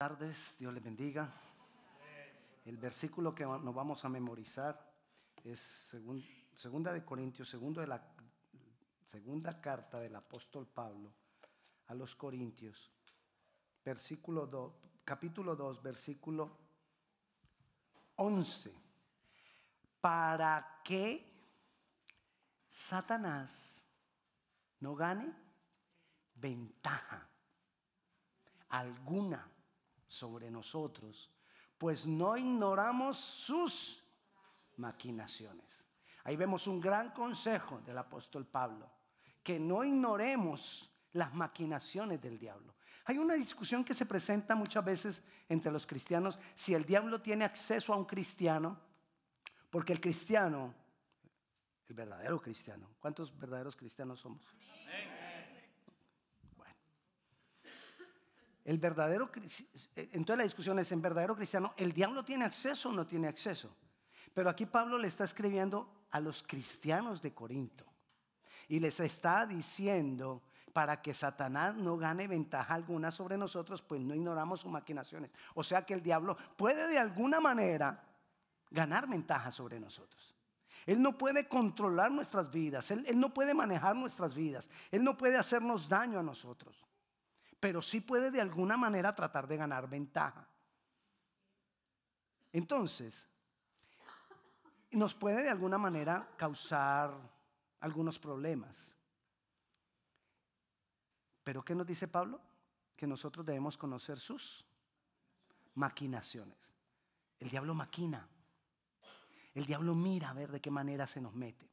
tardes, Dios les bendiga. El versículo que nos vamos a memorizar es segunda de Corintios, segundo de la segunda carta del apóstol Pablo a los Corintios, versículo 2, capítulo 2, versículo 11. Para que Satanás no gane ventaja alguna sobre nosotros, pues no ignoramos sus maquinaciones. Ahí vemos un gran consejo del apóstol Pablo, que no ignoremos las maquinaciones del diablo. Hay una discusión que se presenta muchas veces entre los cristianos si el diablo tiene acceso a un cristiano, porque el cristiano, el verdadero cristiano, ¿cuántos verdaderos cristianos somos? El verdadero, entonces la discusión es, ¿en verdadero cristiano el diablo tiene acceso o no tiene acceso? Pero aquí Pablo le está escribiendo a los cristianos de Corinto y les está diciendo para que Satanás no gane ventaja alguna sobre nosotros, pues no ignoramos sus maquinaciones. O sea que el diablo puede de alguna manera ganar ventaja sobre nosotros. Él no puede controlar nuestras vidas, él, él no puede manejar nuestras vidas, Él no puede hacernos daño a nosotros pero sí puede de alguna manera tratar de ganar ventaja. Entonces, nos puede de alguna manera causar algunos problemas. Pero ¿qué nos dice Pablo? Que nosotros debemos conocer sus maquinaciones. El diablo maquina. El diablo mira a ver de qué manera se nos mete.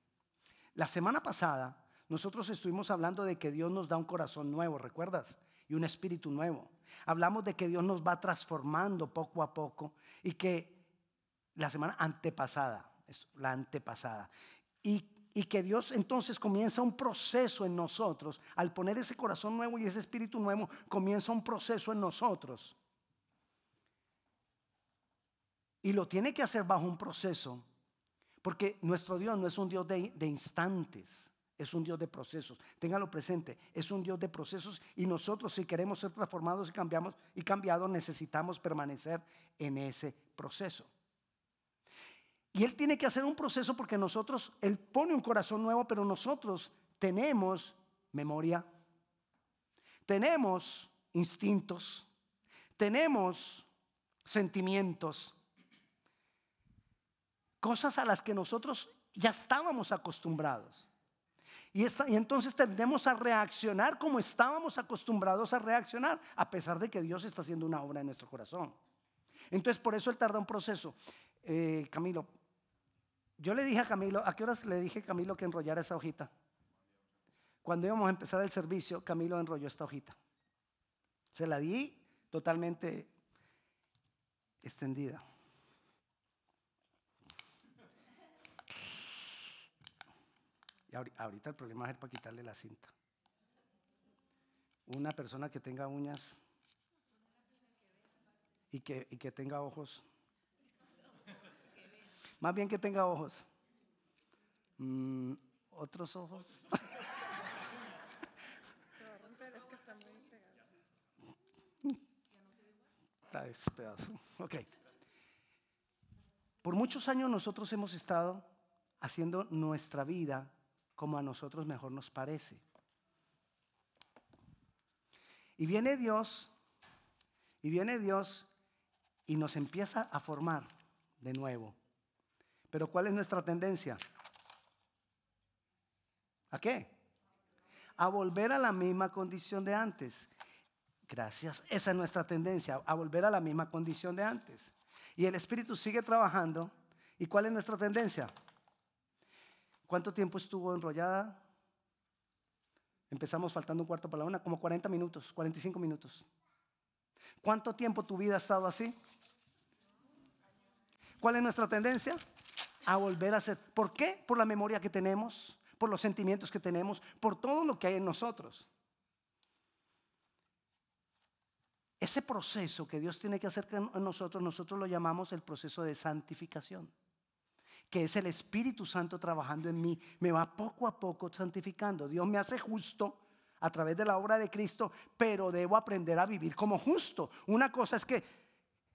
La semana pasada nosotros estuvimos hablando de que Dios nos da un corazón nuevo, ¿recuerdas? Y un espíritu nuevo. Hablamos de que Dios nos va transformando poco a poco y que la semana antepasada, la antepasada, y, y que Dios entonces comienza un proceso en nosotros, al poner ese corazón nuevo y ese espíritu nuevo, comienza un proceso en nosotros. Y lo tiene que hacer bajo un proceso, porque nuestro Dios no es un Dios de, de instantes es un Dios de procesos. Téngalo presente, es un Dios de procesos y nosotros si queremos ser transformados y cambiamos y cambiados necesitamos permanecer en ese proceso. Y él tiene que hacer un proceso porque nosotros él pone un corazón nuevo, pero nosotros tenemos memoria. Tenemos instintos, tenemos sentimientos, cosas a las que nosotros ya estábamos acostumbrados. Y, entonces tendemos a reaccionar como estábamos acostumbrados a reaccionar, a pesar de que Dios está haciendo una obra en nuestro corazón. Entonces por eso Él tarda un proceso. Eh, Camilo, yo le dije a Camilo, ¿a qué horas le dije a Camilo que enrollara esa hojita? Cuando íbamos a empezar el servicio, Camilo enrolló esta hojita. Se la di totalmente extendida. Ahorita el problema es para quitarle la cinta. Una persona que tenga uñas y que, y que tenga ojos. Más bien que tenga ojos. Mm, ¿Otros ojos? Está despedazo. Ok. Por muchos años nosotros hemos estado haciendo nuestra vida como a nosotros mejor nos parece. Y viene Dios, y viene Dios y nos empieza a formar de nuevo. Pero ¿cuál es nuestra tendencia? ¿A qué? A volver a la misma condición de antes. Gracias. Esa es nuestra tendencia, a volver a la misma condición de antes. Y el Espíritu sigue trabajando. ¿Y cuál es nuestra tendencia? ¿Cuánto tiempo estuvo enrollada? Empezamos faltando un cuarto para la una, como 40 minutos, 45 minutos. ¿Cuánto tiempo tu vida ha estado así? ¿Cuál es nuestra tendencia? A volver a ser. ¿Por qué? Por la memoria que tenemos, por los sentimientos que tenemos, por todo lo que hay en nosotros. Ese proceso que Dios tiene que hacer en nosotros, nosotros lo llamamos el proceso de santificación que es el Espíritu Santo trabajando en mí, me va poco a poco santificando. Dios me hace justo a través de la obra de Cristo, pero debo aprender a vivir como justo. Una cosa es que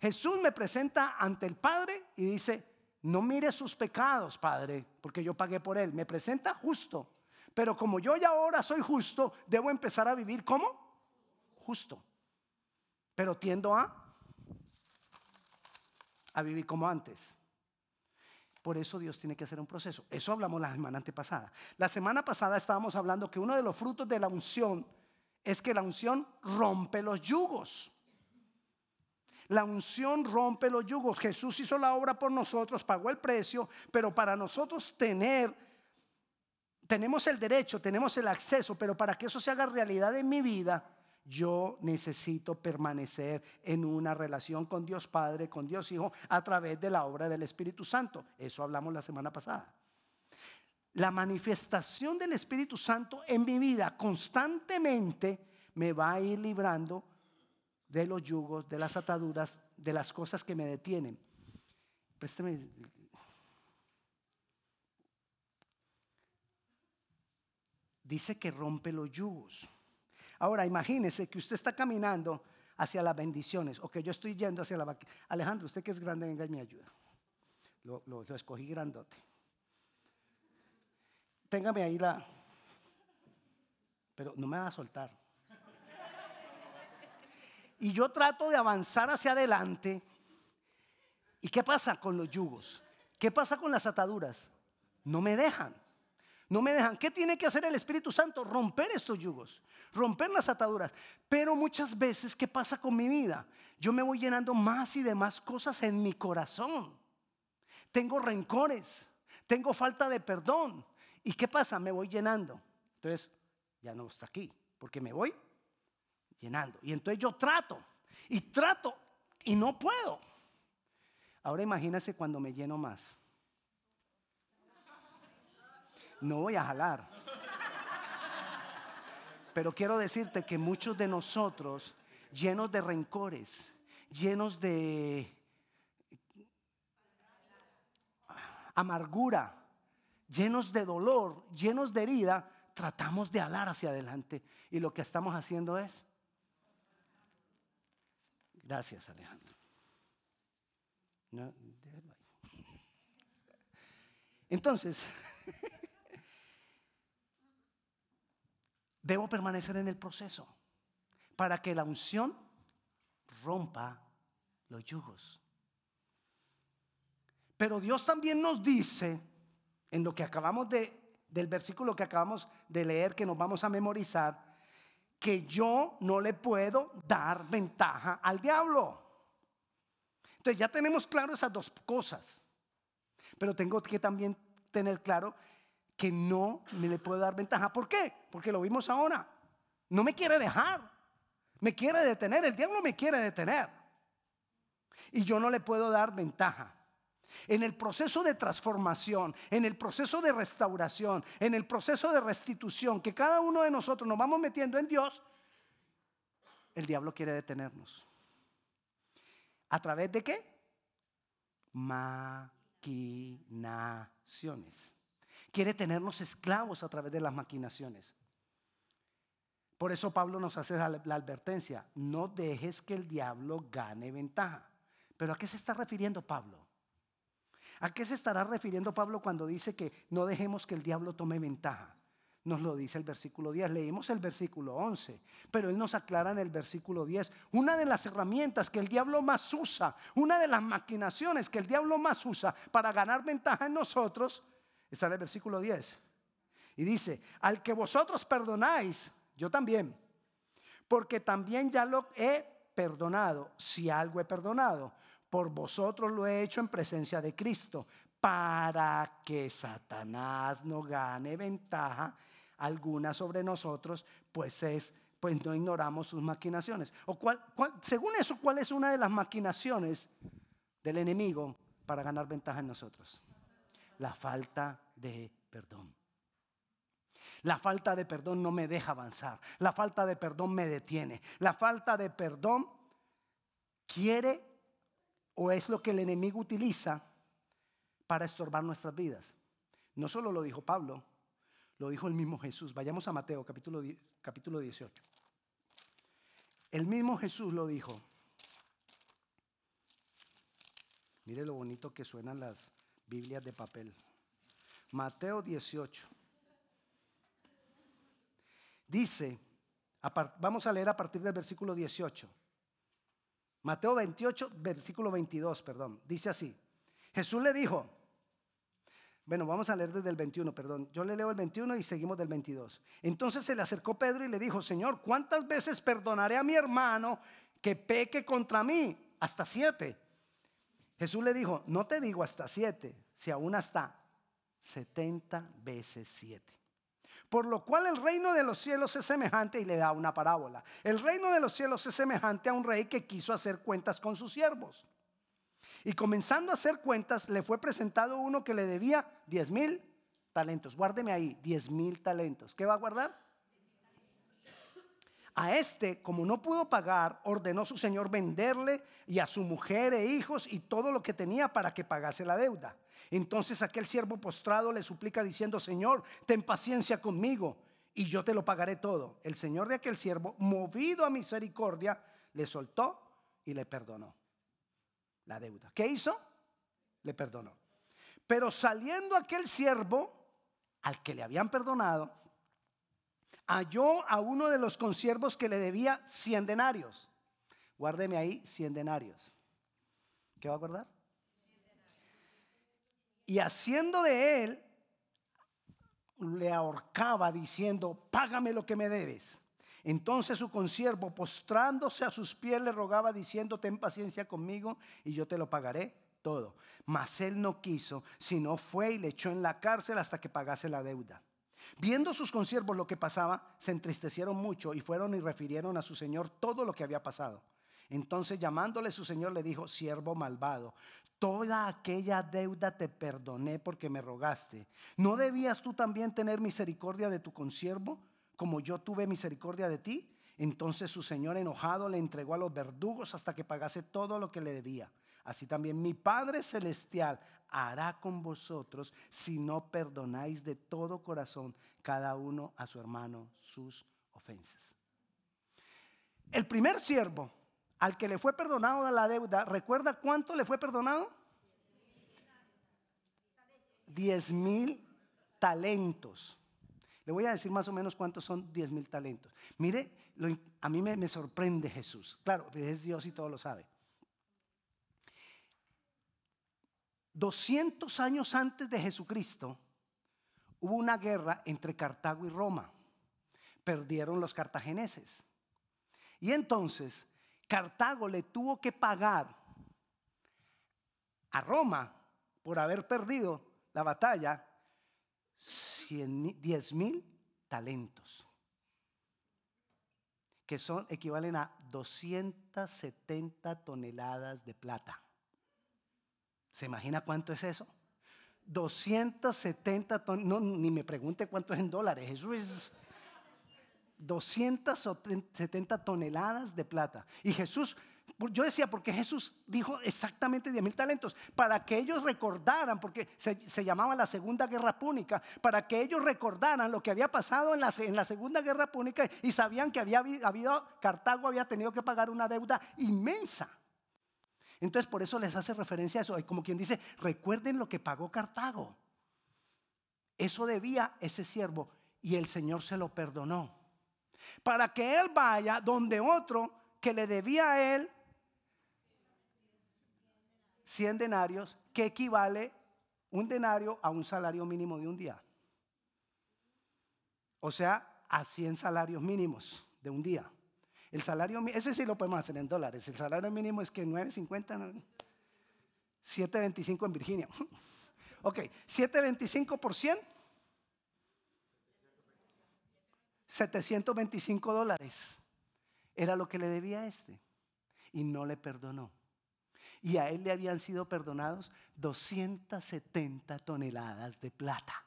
Jesús me presenta ante el Padre y dice, no mire sus pecados, Padre, porque yo pagué por él. Me presenta justo. Pero como yo ya ahora soy justo, debo empezar a vivir como justo. Pero tiendo a a vivir como antes. Por eso Dios tiene que hacer un proceso. Eso hablamos la semana antepasada. La semana pasada estábamos hablando que uno de los frutos de la unción es que la unción rompe los yugos. La unción rompe los yugos. Jesús hizo la obra por nosotros, pagó el precio, pero para nosotros tener, tenemos el derecho, tenemos el acceso, pero para que eso se haga realidad en mi vida, yo necesito permanecer en una relación con Dios Padre, con Dios Hijo, a través de la obra del Espíritu Santo. Eso hablamos la semana pasada. La manifestación del Espíritu Santo en mi vida constantemente me va a ir librando de los yugos, de las ataduras, de las cosas que me detienen. Dice que rompe los yugos. Ahora imagínese que usted está caminando hacia las bendiciones o que yo estoy yendo hacia la... Alejandro, usted que es grande, venga y me ayuda. Lo, lo, escogí grandote. Téngame ahí la... Pero no me va a soltar. Y yo trato de avanzar hacia adelante. ¿Y qué pasa con los yugos? ¿Qué pasa con las ataduras? No me dejan. No me dejan. ¿Qué tiene que hacer el Espíritu Santo? Romper estos yugos, romper las ataduras. Pero muchas veces, ¿qué pasa con mi vida? Yo me voy llenando más y de más cosas en mi corazón. Tengo rencores, tengo falta de perdón. ¿Y qué pasa? Me voy llenando. Entonces, ya no está aquí, porque me voy llenando. Y entonces yo trato, y trato, y no puedo. Ahora imagínese cuando me lleno más no voy a jalar. Pero quiero decirte que muchos de nosotros, llenos de rencores, llenos de amargura, llenos de dolor, llenos de herida, tratamos de alar hacia adelante. Y lo que estamos haciendo es... Gracias, Alejandro. Entonces, Debo permanecer en el proceso para que la unción rompa los yugos. Pero Dios también nos dice, en lo que acabamos de, del versículo que acabamos de leer, que nos vamos a memorizar, que yo no le puedo dar ventaja al diablo. Entonces ya tenemos claro esas dos cosas, pero tengo que también tener claro que no me le puedo dar ventaja. ¿Por qué? Porque lo vimos ahora. No me quiere dejar. Me quiere detener. El diablo me quiere detener. Y yo no le puedo dar ventaja. En el proceso de transformación, en el proceso de restauración, en el proceso de restitución que cada uno de nosotros nos vamos metiendo en Dios, el diablo quiere detenernos. ¿A través de qué? Maquinaciones. Quiere tenernos esclavos a través de las maquinaciones. Por eso Pablo nos hace la advertencia, no dejes que el diablo gane ventaja. Pero ¿a qué se está refiriendo Pablo? ¿A qué se estará refiriendo Pablo cuando dice que no dejemos que el diablo tome ventaja? Nos lo dice el versículo 10. Leímos el versículo 11, pero él nos aclara en el versículo 10. Una de las herramientas que el diablo más usa, una de las maquinaciones que el diablo más usa para ganar ventaja en nosotros Está en el versículo 10. Y dice, al que vosotros perdonáis, yo también. Porque también ya lo he perdonado, si algo he perdonado. Por vosotros lo he hecho en presencia de Cristo, para que Satanás no gane ventaja alguna sobre nosotros, pues es pues no ignoramos sus maquinaciones. O según eso, ¿cuál es una de las maquinaciones del enemigo para ganar ventaja en nosotros? La falta de perdón. La falta de perdón no me deja avanzar. La falta de perdón me detiene. La falta de perdón quiere o es lo que el enemigo utiliza para estorbar nuestras vidas. No solo lo dijo Pablo, Lo dijo el mismo Jesús. Vayamos a Mateo capítulo, capítulo 18. El mismo Jesús lo dijo. Mire lo bonito que suenan las Biblias de papel. Mateo 18. Dice, vamos a leer a partir del versículo 18. Mateo 28, versículo 22, perdón. Dice así. Jesús le dijo, bueno, vamos a leer desde el 21, perdón. Yo le leo el 21 y seguimos del 22. Entonces se le acercó Pedro y le dijo, Señor, ¿cuántas veces perdonaré a mi hermano que peque contra mí? Hasta siete. Jesús le dijo, no te digo hasta siete, si aún hasta 70 veces siete. Por lo cual el reino de los cielos es semejante, y le da una parábola. El reino de los cielos es semejante a un rey que quiso hacer cuentas con sus siervos. Y comenzando a hacer cuentas, le fue presentado uno que le debía 10 mil talentos. Guárdeme ahí, 10 mil talentos. ¿Qué va a guardar? A este, como no pudo pagar, ordenó su señor venderle y a su mujer e hijos y todo lo que tenía para que pagase la deuda. Entonces aquel siervo postrado le suplica diciendo, Señor, ten paciencia conmigo y yo te lo pagaré todo. El señor de aquel siervo, movido a misericordia, le soltó y le perdonó la deuda. ¿Qué hizo? Le perdonó. Pero saliendo aquel siervo al que le habían perdonado, halló a uno de los consiervos que le debía 100 denarios. Guárdeme ahí 100 denarios. ¿Qué va a guardar? Y haciendo de él, le ahorcaba diciendo, págame lo que me debes. Entonces su consiervo, postrándose a sus pies, le rogaba diciendo, ten paciencia conmigo y yo te lo pagaré todo. Mas él no quiso, sino fue y le echó en la cárcel hasta que pagase la deuda. Viendo sus consiervos lo que pasaba, se entristecieron mucho y fueron y refirieron a su señor todo lo que había pasado. Entonces llamándole su señor le dijo, siervo malvado, toda aquella deuda te perdoné porque me rogaste. ¿No debías tú también tener misericordia de tu consiervo? como yo tuve misericordia de ti. Entonces su señor enojado le entregó a los verdugos hasta que pagase todo lo que le debía. Así también mi Padre Celestial hará con vosotros si no perdonáis de todo corazón cada uno a su hermano sus ofensas. El primer siervo al que le fue perdonado la deuda, ¿recuerda cuánto le fue perdonado? Diez mil talentos. Le voy a decir más o menos cuántos son 10 mil talentos. Mire, a mí me sorprende Jesús. Claro, es Dios y todo lo sabe. 200 años antes de Jesucristo hubo una guerra entre Cartago y Roma. Perdieron los cartageneses. Y entonces Cartago le tuvo que pagar a Roma por haber perdido la batalla 10 mil talentos, que son equivalen a 270 toneladas de plata. ¿Se imagina cuánto es eso? 270 toneladas, no, ni me pregunte cuánto es en dólares, eso es 270 toneladas de plata. Y Jesús yo decía, porque Jesús dijo exactamente 10 mil talentos, para que ellos recordaran, porque se, llamaba la Segunda Guerra Púnica, para que ellos recordaran lo que había pasado en la, en la Segunda Guerra Púnica y sabían que había habido, Cartago había tenido que pagar una deuda inmensa. Entonces por eso les hace referencia a eso, como quien dice, recuerden lo que pagó Cartago. Eso debía ese siervo y el Señor se lo perdonó. Para que él vaya donde otro que le debía a él 100 denarios, que equivale un denario a un salario mínimo de un día. O sea, a 100 salarios mínimos de un día. El salario, ese sí lo podemos hacer en dólares. El salario mínimo es que 9.50, 7.25 en Virginia. ok, 7.25 por 100. 725 dólares. Era lo que le debía a este. Y no le perdonó y a él le habían sido perdonados 270 toneladas de plata.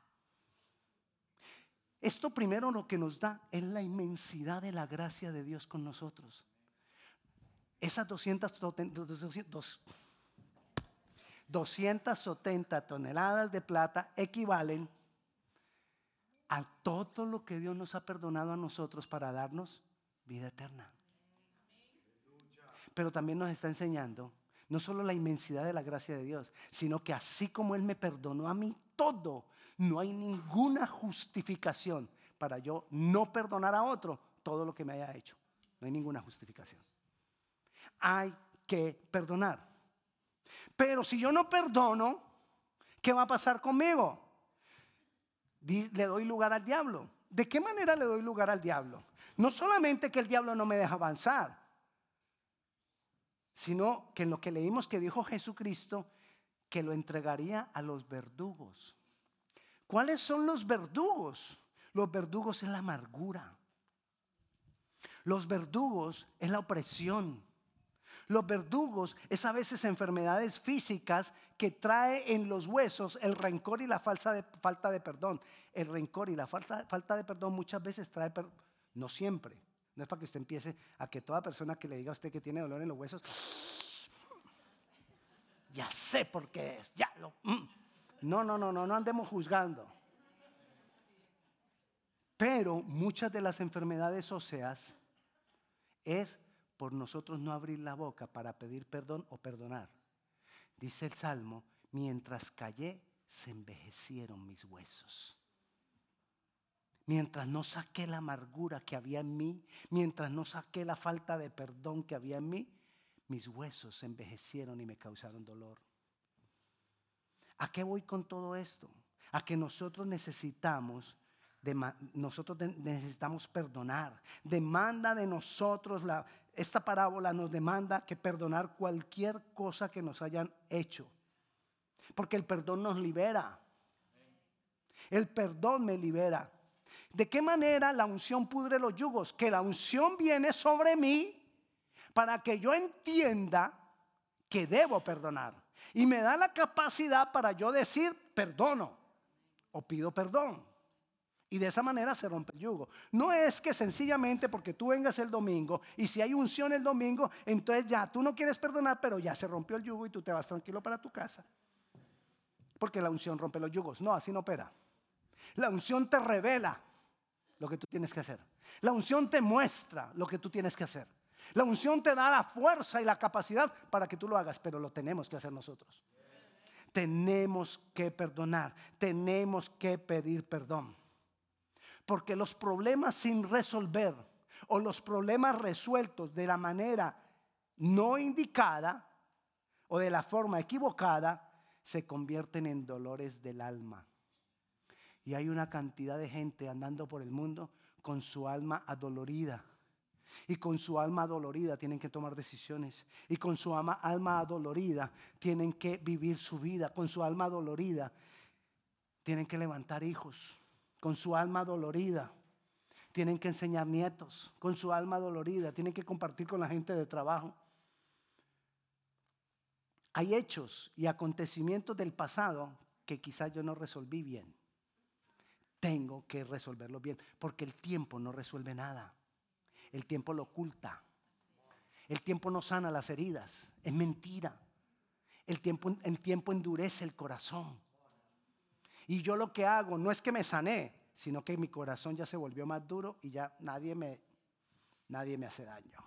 Esto primero lo que nos da es la inmensidad de la gracia de Dios con nosotros. Esas 270 toneladas de plata equivalen a todo lo que Dios nos ha perdonado a nosotros para darnos vida eterna. Pero también nos está enseñando no solo la inmensidad de la gracia de Dios, sino que así como Él me perdonó a mí todo, no hay ninguna justificación para yo no perdonar a otro todo lo que me haya hecho. No hay ninguna justificación. Hay que perdonar. Pero si yo no perdono, ¿qué va a pasar conmigo? Le doy lugar al diablo. ¿De qué manera le doy lugar al diablo? No solamente que el diablo no me deja avanzar, sino que en lo que leímos que dijo Jesucristo, que lo entregaría a los verdugos. ¿Cuáles son los verdugos? Los verdugos es la amargura. Los verdugos es la opresión. Los verdugos es a veces enfermedades físicas que trae en los huesos el rencor y la falsa falta de perdón. El rencor y la falta, de perdón muchas veces trae, no siempre, no es para que usted empiece a que toda persona que le diga a usted que tiene dolor en los huesos, ya sé por qué es, ya lo... Mm. No, no, no, no, no andemos juzgando. Pero muchas de las enfermedades óseas es por nosotros no abrir la boca para pedir perdón o perdonar. Dice el Salmo, mientras callé, se envejecieron mis huesos. Mientras no saqué la amargura que había en mí, mientras no saqué la falta de perdón que había en mí, mis huesos se envejecieron y me causaron dolor. ¿A qué voy con todo esto? A que nosotros necesitamos nosotros necesitamos perdonar. Demanda de nosotros, la, esta parábola nos demanda que perdonar cualquier cosa que nos hayan hecho. Porque el perdón nos libera. El perdón me libera. ¿De qué manera la unción pudre los yugos? Que la unción viene sobre mí para que yo entienda que debo perdonar. Y me da la capacidad para yo decir perdono o pido perdón. Y de esa manera se rompe el yugo. No es que sencillamente porque tú vengas el domingo y si hay unción el domingo, entonces ya tú no quieres perdonar, pero ya se rompió el yugo y tú te vas tranquilo para tu casa. Porque la unción rompe los yugos. No, así no opera. La unción te revela lo que tú tienes que hacer. La unción te muestra lo que tú tienes que hacer. La unción te da la fuerza y la capacidad para que tú lo hagas, pero lo tenemos que hacer nosotros. Tenemos que perdonar, tenemos que pedir perdón. Porque los problemas sin resolver o los problemas resueltos de la manera no indicada o de la forma equivocada se convierten en dolores del alma. Y hay una cantidad de gente andando por el mundo con su alma adolorida. Y con su alma adolorida tienen que tomar decisiones. Y con su alma, alma adolorida tienen que vivir su vida. Con su alma adolorida tienen que levantar hijos con su alma dolorida. Tienen que enseñar nietos con su alma dolorida. Tienen que compartir con la gente de trabajo. Hay hechos y acontecimientos del pasado que quizás yo no resolví bien. Tengo que resolverlo bien, porque el tiempo no resuelve nada. El tiempo lo oculta. El tiempo no sana las heridas. Es mentira. El tiempo, el tiempo endurece el corazón. Y yo lo que hago no es que me sané, sino que mi corazón ya se volvió más duro y ya nadie me, nadie me hace daño.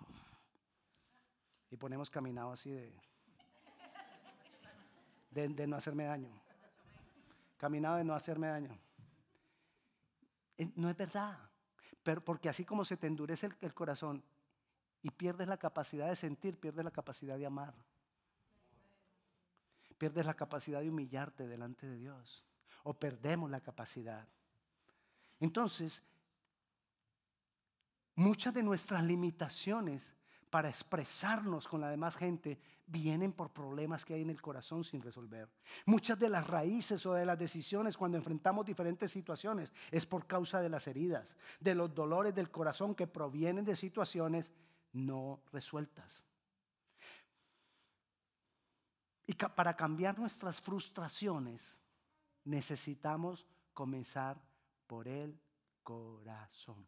Y ponemos caminado así de, de, no hacerme daño. Caminado de no hacerme daño. Eh, no es verdad. Pero porque así como se te endurece el, el corazón y pierdes la capacidad de sentir, pierdes la capacidad de amar. Pierdes la capacidad de humillarte delante de Dios o perdemos la capacidad. Entonces, muchas de nuestras limitaciones para expresarnos con la demás gente vienen por problemas que hay en el corazón sin resolver. Muchas de las raíces o de las decisiones cuando enfrentamos diferentes situaciones es por causa de las heridas, de los dolores del corazón que provienen de situaciones no resueltas. Y para cambiar nuestras frustraciones, necesitamos comenzar por el corazón.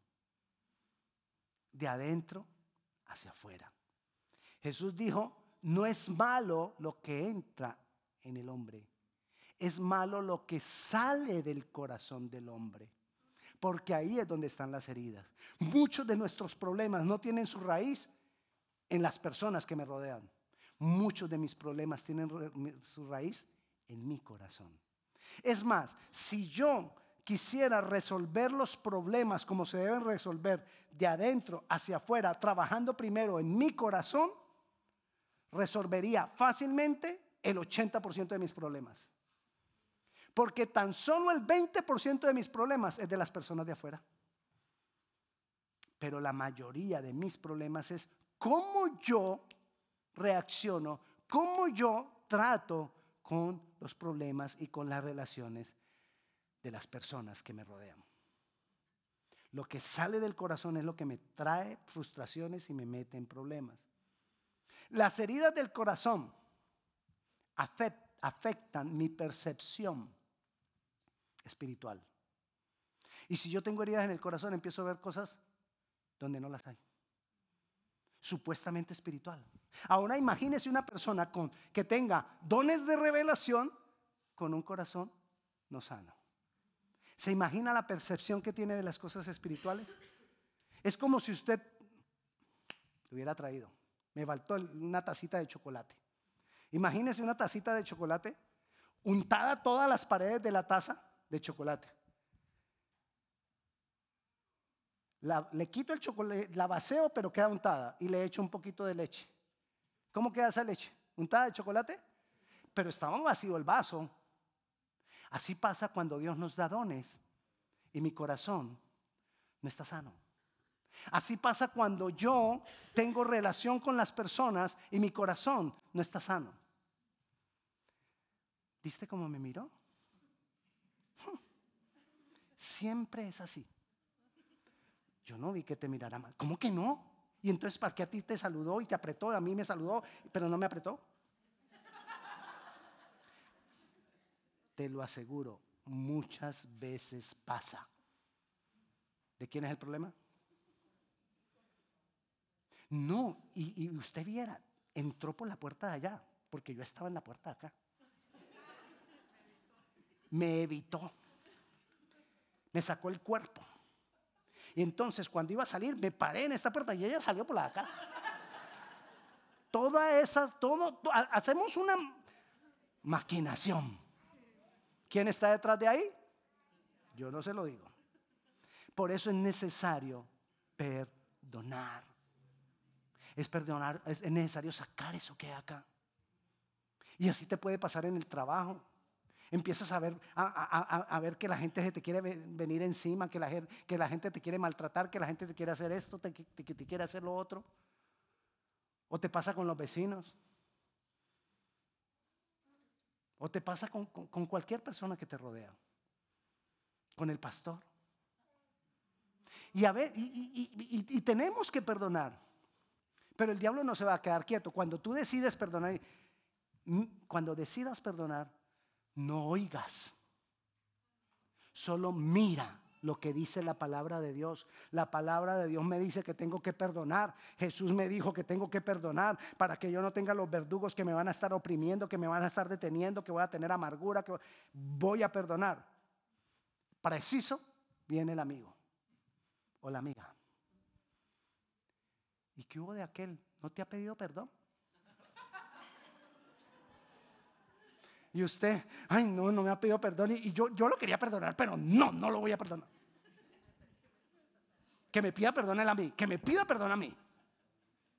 De adentro hacia afuera. Jesús dijo, no es malo lo que entra en el hombre, es malo lo que sale del corazón del hombre. porque ahí es donde están las heridas. Muchos de nuestros problemas no tienen su raíz en las personas que me rodean. Muchos de mis problemas tienen su raíz en mi corazón. Es más, si yo quisiera resolver los problemas como se deben resolver de adentro hacia afuera, trabajando primero en mi corazón, resolvería fácilmente el 80% de mis problemas. Porque tan solo el 20% de mis problemas es de las personas de afuera. Pero la mayoría de mis problemas es cómo yo reacciono, cómo yo trato con los problemas y con las relaciones de las personas que me rodean. Lo que sale del corazón es lo que me trae frustraciones y me mete en problemas. Las heridas del corazón afectan mi percepción espiritual. Y si yo tengo heridas en el corazón, empiezo a ver cosas donde no las hay. Supuestamente espiritual. Ahora imagínese una persona con, que tenga dones de revelación con un corazón no sano. ¿Se imagina la percepción que tiene de las cosas espirituales? Es como si usted lo hubiera traído. Me faltó una tacita de chocolate. Imagínese una tacita de chocolate untada todas las paredes de la taza de chocolate. le quito el chocolate, la vaceo, pero queda untada y le echo un poquito de leche. ¿Cómo queda esa leche? ¿Untada de chocolate? Pero estaba vacío el vaso. Así pasa cuando Dios nos da dones y mi corazón no está sano. Así pasa cuando yo tengo relación con las personas y mi corazón no está sano. ¿Viste cómo me miró? Siempre es así. Yo no vi que te mirara mal. ¿Cómo que no? Y entonces, ¿para qué a ti te saludó y te apretó? A mí me saludó, pero no me apretó. Te lo aseguro, muchas veces pasa. ¿De quién es el problema? No, y, usted viera, entró por la puerta de allá, porque yo estaba en la puerta de acá. Me evitó, me sacó el cuerpo. Y entonces cuando iba a salir, me paré en esta puerta y ella salió por la de acá. Todas esas, todo, hacemos una maquinación. ¿Quién está detrás de ahí? Yo no se lo digo. Por eso es necesario perdonar. Es perdonar, es necesario sacar eso que hay acá. Y así te puede pasar en el trabajo. Empiezas a ver, a, ver que la gente se te quiere venir encima, que la, que la gente te quiere maltratar, que la gente te quiere hacer esto, que te, quiere hacer lo otro. O te pasa con los vecinos. O te pasa con, cualquier persona que te rodea. Con el pastor. Y, a ver, y, tenemos que perdonar. Pero el diablo no se va a quedar quieto. Cuando tú decides perdonar, cuando decidas perdonar, no oigas. Solo mira lo que dice la palabra de Dios. La palabra de Dios me dice que tengo que perdonar. Jesús me dijo que tengo que perdonar para que yo no tenga los verdugos que me van a estar oprimiendo, que me van a estar deteniendo, que voy a tener amargura, que voy a perdonar. Preciso viene el amigo o la amiga. ¿Y qué hubo de aquel? ¿No te ha pedido perdón? Y usted, ay, no, no me ha pedido perdón. Y yo, yo lo quería perdonar, pero no, no lo voy a perdonar. Que me pida perdón a mí, que me pida perdón a mí.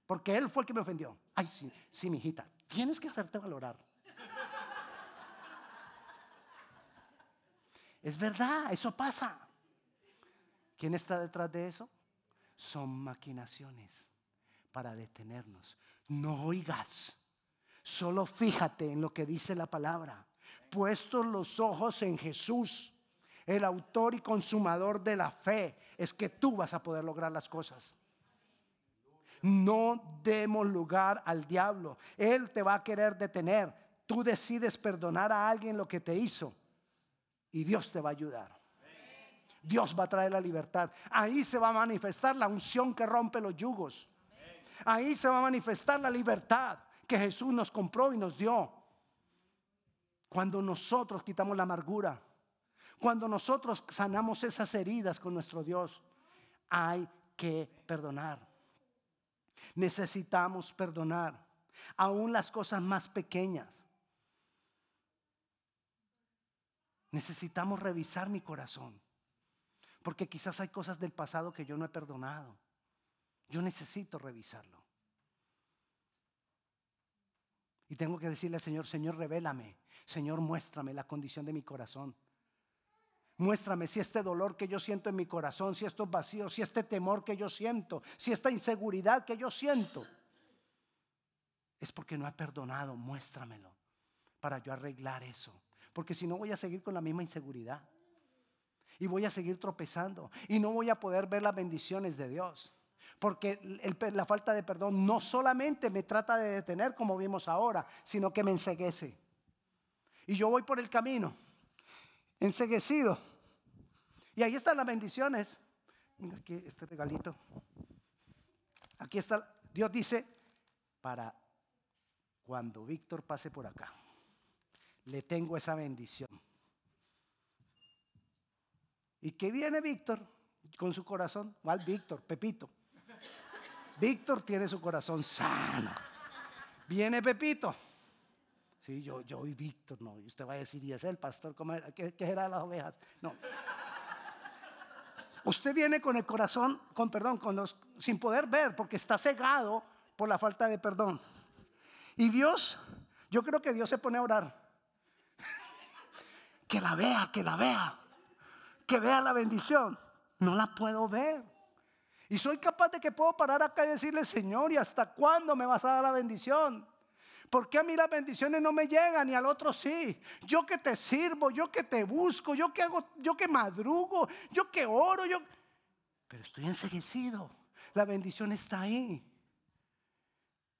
Porque él fue el que me ofendió. Ay, sí, sí, mi hijita, tienes que hacerte valorar. Es verdad, eso pasa. ¿Quién está detrás de eso? Son maquinaciones para detenernos. No oigas. Solo fíjate en lo que dice la palabra. Puestos los ojos en Jesús, el autor y consumador de la fe, es que tú vas a poder lograr las cosas. No demos lugar al diablo. Él te va a querer detener. Tú decides perdonar a alguien lo que te hizo y Dios te va a ayudar. Dios va a traer la libertad. Ahí se va a manifestar la unción que rompe los yugos. Ahí se va a manifestar la libertad que Jesús nos compró y nos dio. Cuando nosotros quitamos la amargura, Cuando nosotros sanamos esas heridas con nuestro Dios, hay que perdonar. Necesitamos perdonar, aún las cosas más pequeñas. Necesitamos revisar mi corazón, porque quizás hay cosas del pasado que yo no he perdonado. Yo necesito revisarlo. Y tengo que decirle al Señor, Señor, revélame. Señor, muéstrame la condición de mi corazón. Muéstrame si este dolor que yo siento en mi corazón, si estos vacíos, si este temor que yo siento, si esta inseguridad que yo siento, es porque no he perdonado. Muéstramelo para yo arreglar eso. Porque si no voy a seguir con la misma inseguridad. Y voy a seguir tropezando. Y no voy a poder ver las bendiciones de Dios. Porque la falta de perdón no solamente me trata de detener como vimos ahora, sino que me enseguece. Y yo voy por el camino, enseguecido. Y ahí están las bendiciones. Mira aquí este regalito. Aquí está. Dios dice, para cuando Víctor pase por acá, le tengo esa bendición. ¿Y qué viene Víctor con su corazón? ¿Cuál Víctor? Pepito. Víctor tiene su corazón sano. Viene Pepito. Sí, yo, yo Víctor, no. Y usted va a decir, ¿y es el pastor? ¿Qué, qué era las ovejas? No. Usted viene con el corazón, con perdón, con los, sin poder ver, porque está cegado por la falta de perdón. Y Dios, yo creo que Dios se pone a orar. Que la vea, que la vea, que vea la bendición. No la puedo ver. Y soy capaz de que puedo parar acá y decirle, Señor, ¿y hasta cuándo me vas a dar la bendición? ¿Por qué a mí las bendiciones no me llegan y al otro sí? Yo que te sirvo, yo que te busco, yo que hago, yo que madrugo, yo que oro, yo. Pero estoy enseguecido. La bendición está ahí.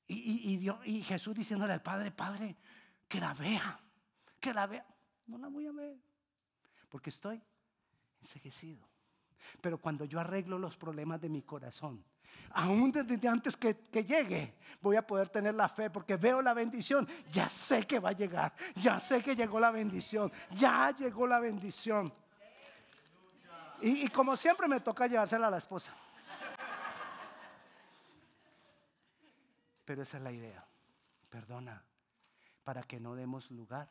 Y, Dios, y Jesús diciéndole al Padre, Padre, que la vea, que la vea. No la voy a ver, porque estoy enseguecido. Pero cuando yo arreglo los problemas de mi corazón, aún desde antes que, llegue, voy a poder tener la fe porque veo la bendición. Ya sé que va a llegar, ya sé que llegó la bendición, ya llegó la bendición. Y, y como siempre me toca llevársela a la esposa. Pero esa es la idea. Perdona, para que no demos lugar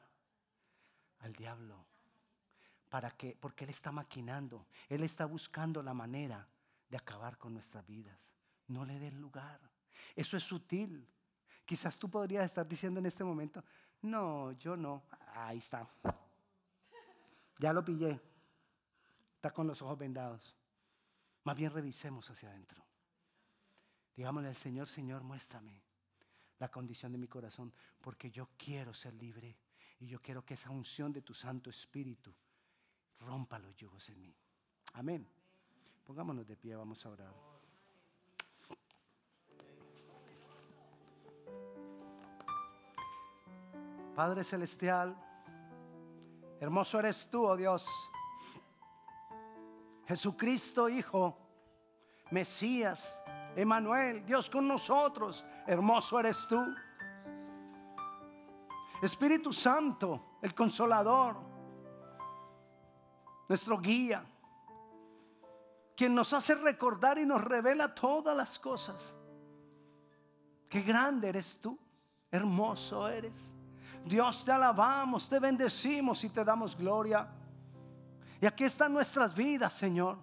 al diablo para que, porque Él está maquinando, Él está buscando la manera de acabar con nuestras vidas. No le des lugar. Eso es sutil. Quizás tú podrías estar diciendo en este momento, no, yo no. Ahí está. Ya lo pillé. Está con los ojos vendados. Más bien revisemos hacia adentro. Digámosle al Señor, Señor, muéstrame la condición de mi corazón, porque yo quiero ser libre y yo quiero que esa unción de tu Santo Espíritu rompa los yugos en mí. Amén. Pongámonos de pie, vamos a orar. Padre Celestial, hermoso eres tú, oh Dios. Jesucristo, Hijo, Mesías, Emanuel, Dios con nosotros, hermoso eres tú. Espíritu Santo, el consolador, nuestro guía, quien nos hace recordar y nos revela todas las cosas. Qué grande eres tú, hermoso eres. Dios te alabamos, te bendecimos y te damos gloria. Y aquí están nuestras vidas, Señor.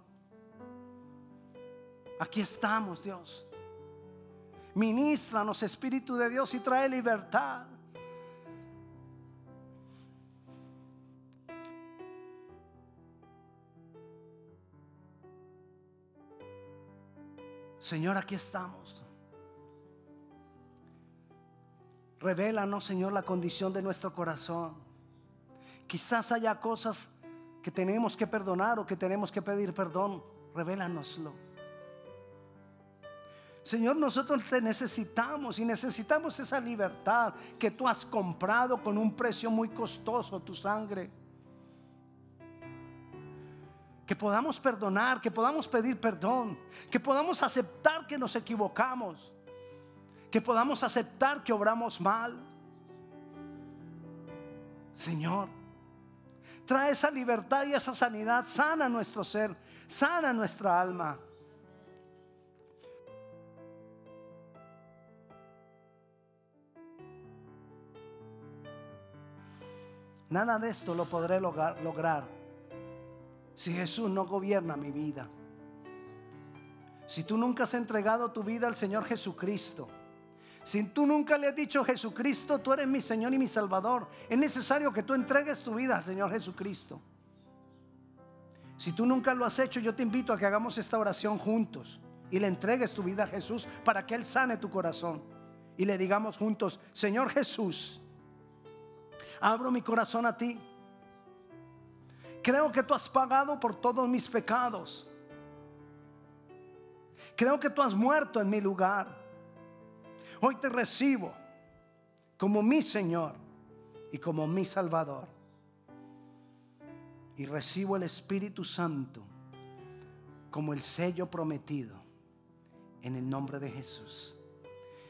Aquí estamos, Dios. Ministranos, Espíritu de Dios, y trae libertad. Señor, aquí estamos. Revélanos, Señor, la condición de nuestro corazón. Quizás haya cosas que tenemos que perdonar o que tenemos que pedir perdón. Revélanoslo. Señor, nosotros te necesitamos y necesitamos esa libertad que tú has comprado con un precio muy costoso, tu sangre que podamos perdonar, que podamos pedir perdón, que podamos aceptar que nos equivocamos, que podamos aceptar que obramos mal. Señor, trae esa libertad y esa sanidad, sana nuestro ser, sana nuestra alma. Nada de esto lo podré lograr, si Jesús no gobierna mi vida. Si tú nunca has entregado tu vida al Señor Jesucristo, si tú nunca le has dicho Jesucristo, tú eres mi Señor y mi Salvador, es necesario que tú entregues tu vida al Señor Jesucristo. Si tú nunca lo has hecho, yo te invito a que hagamos esta oración juntos y le entregues tu vida a Jesús para que Él sane tu corazón. Y le digamos juntos, Señor Jesús, abro mi corazón a ti. Creo que tú has pagado por todos mis pecados. Creo que tú has muerto en mi lugar. Hoy te recibo como mi Señor y como mi Salvador. Y recibo el Espíritu Santo como el sello prometido en el nombre de Jesús.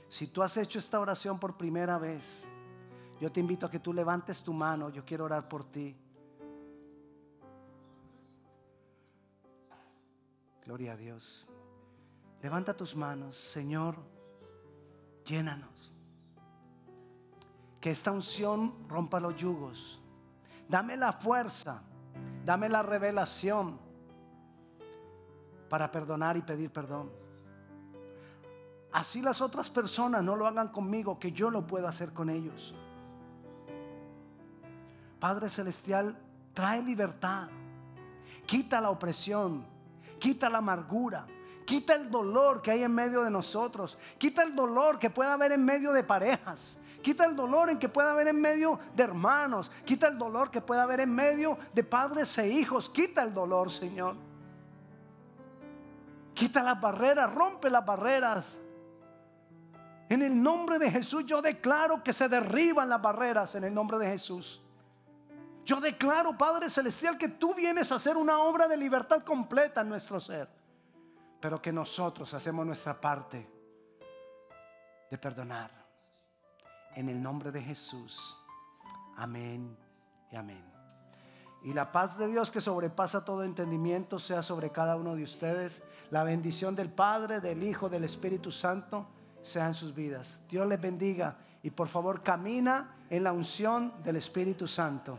Si tú has hecho esta oración por primera vez, yo te invito a que tú levantes tu mano. Yo quiero orar por ti. Gloria a Dios. Levanta tus manos, Señor llénanos. Que esta unción rompa los yugos. Dame la fuerza, dame la revelación para perdonar y pedir perdón. Así las otras personas no lo hagan conmigo, que yo lo pueda hacer con ellos. Padre Celestial, trae libertad, quita la opresión, quita la amargura, Quita el dolor que hay en medio de nosotros. Quita el dolor que pueda haber en medio de parejas. Quita el dolor en que pueda haber en medio de hermanos. Quita el dolor que pueda haber en medio de padres e hijos. Quita el dolor, Señor. Quita las barreras, rompe las barreras. En el nombre de Jesús yo declaro que se derriban las barreras en el nombre de Jesús. Yo declaro, Padre Celestial, que tú vienes a hacer una obra de libertad completa en nuestro ser pero que nosotros hacemos nuestra parte de perdonar. En el nombre de Jesús. Amén y amén. Y la paz de Dios que sobrepasa todo entendimiento sea sobre cada uno de ustedes. La bendición del Padre, del Hijo, del Espíritu Santo sea en sus vidas. Dios les bendiga y por favor camina en la unción del Espíritu Santo.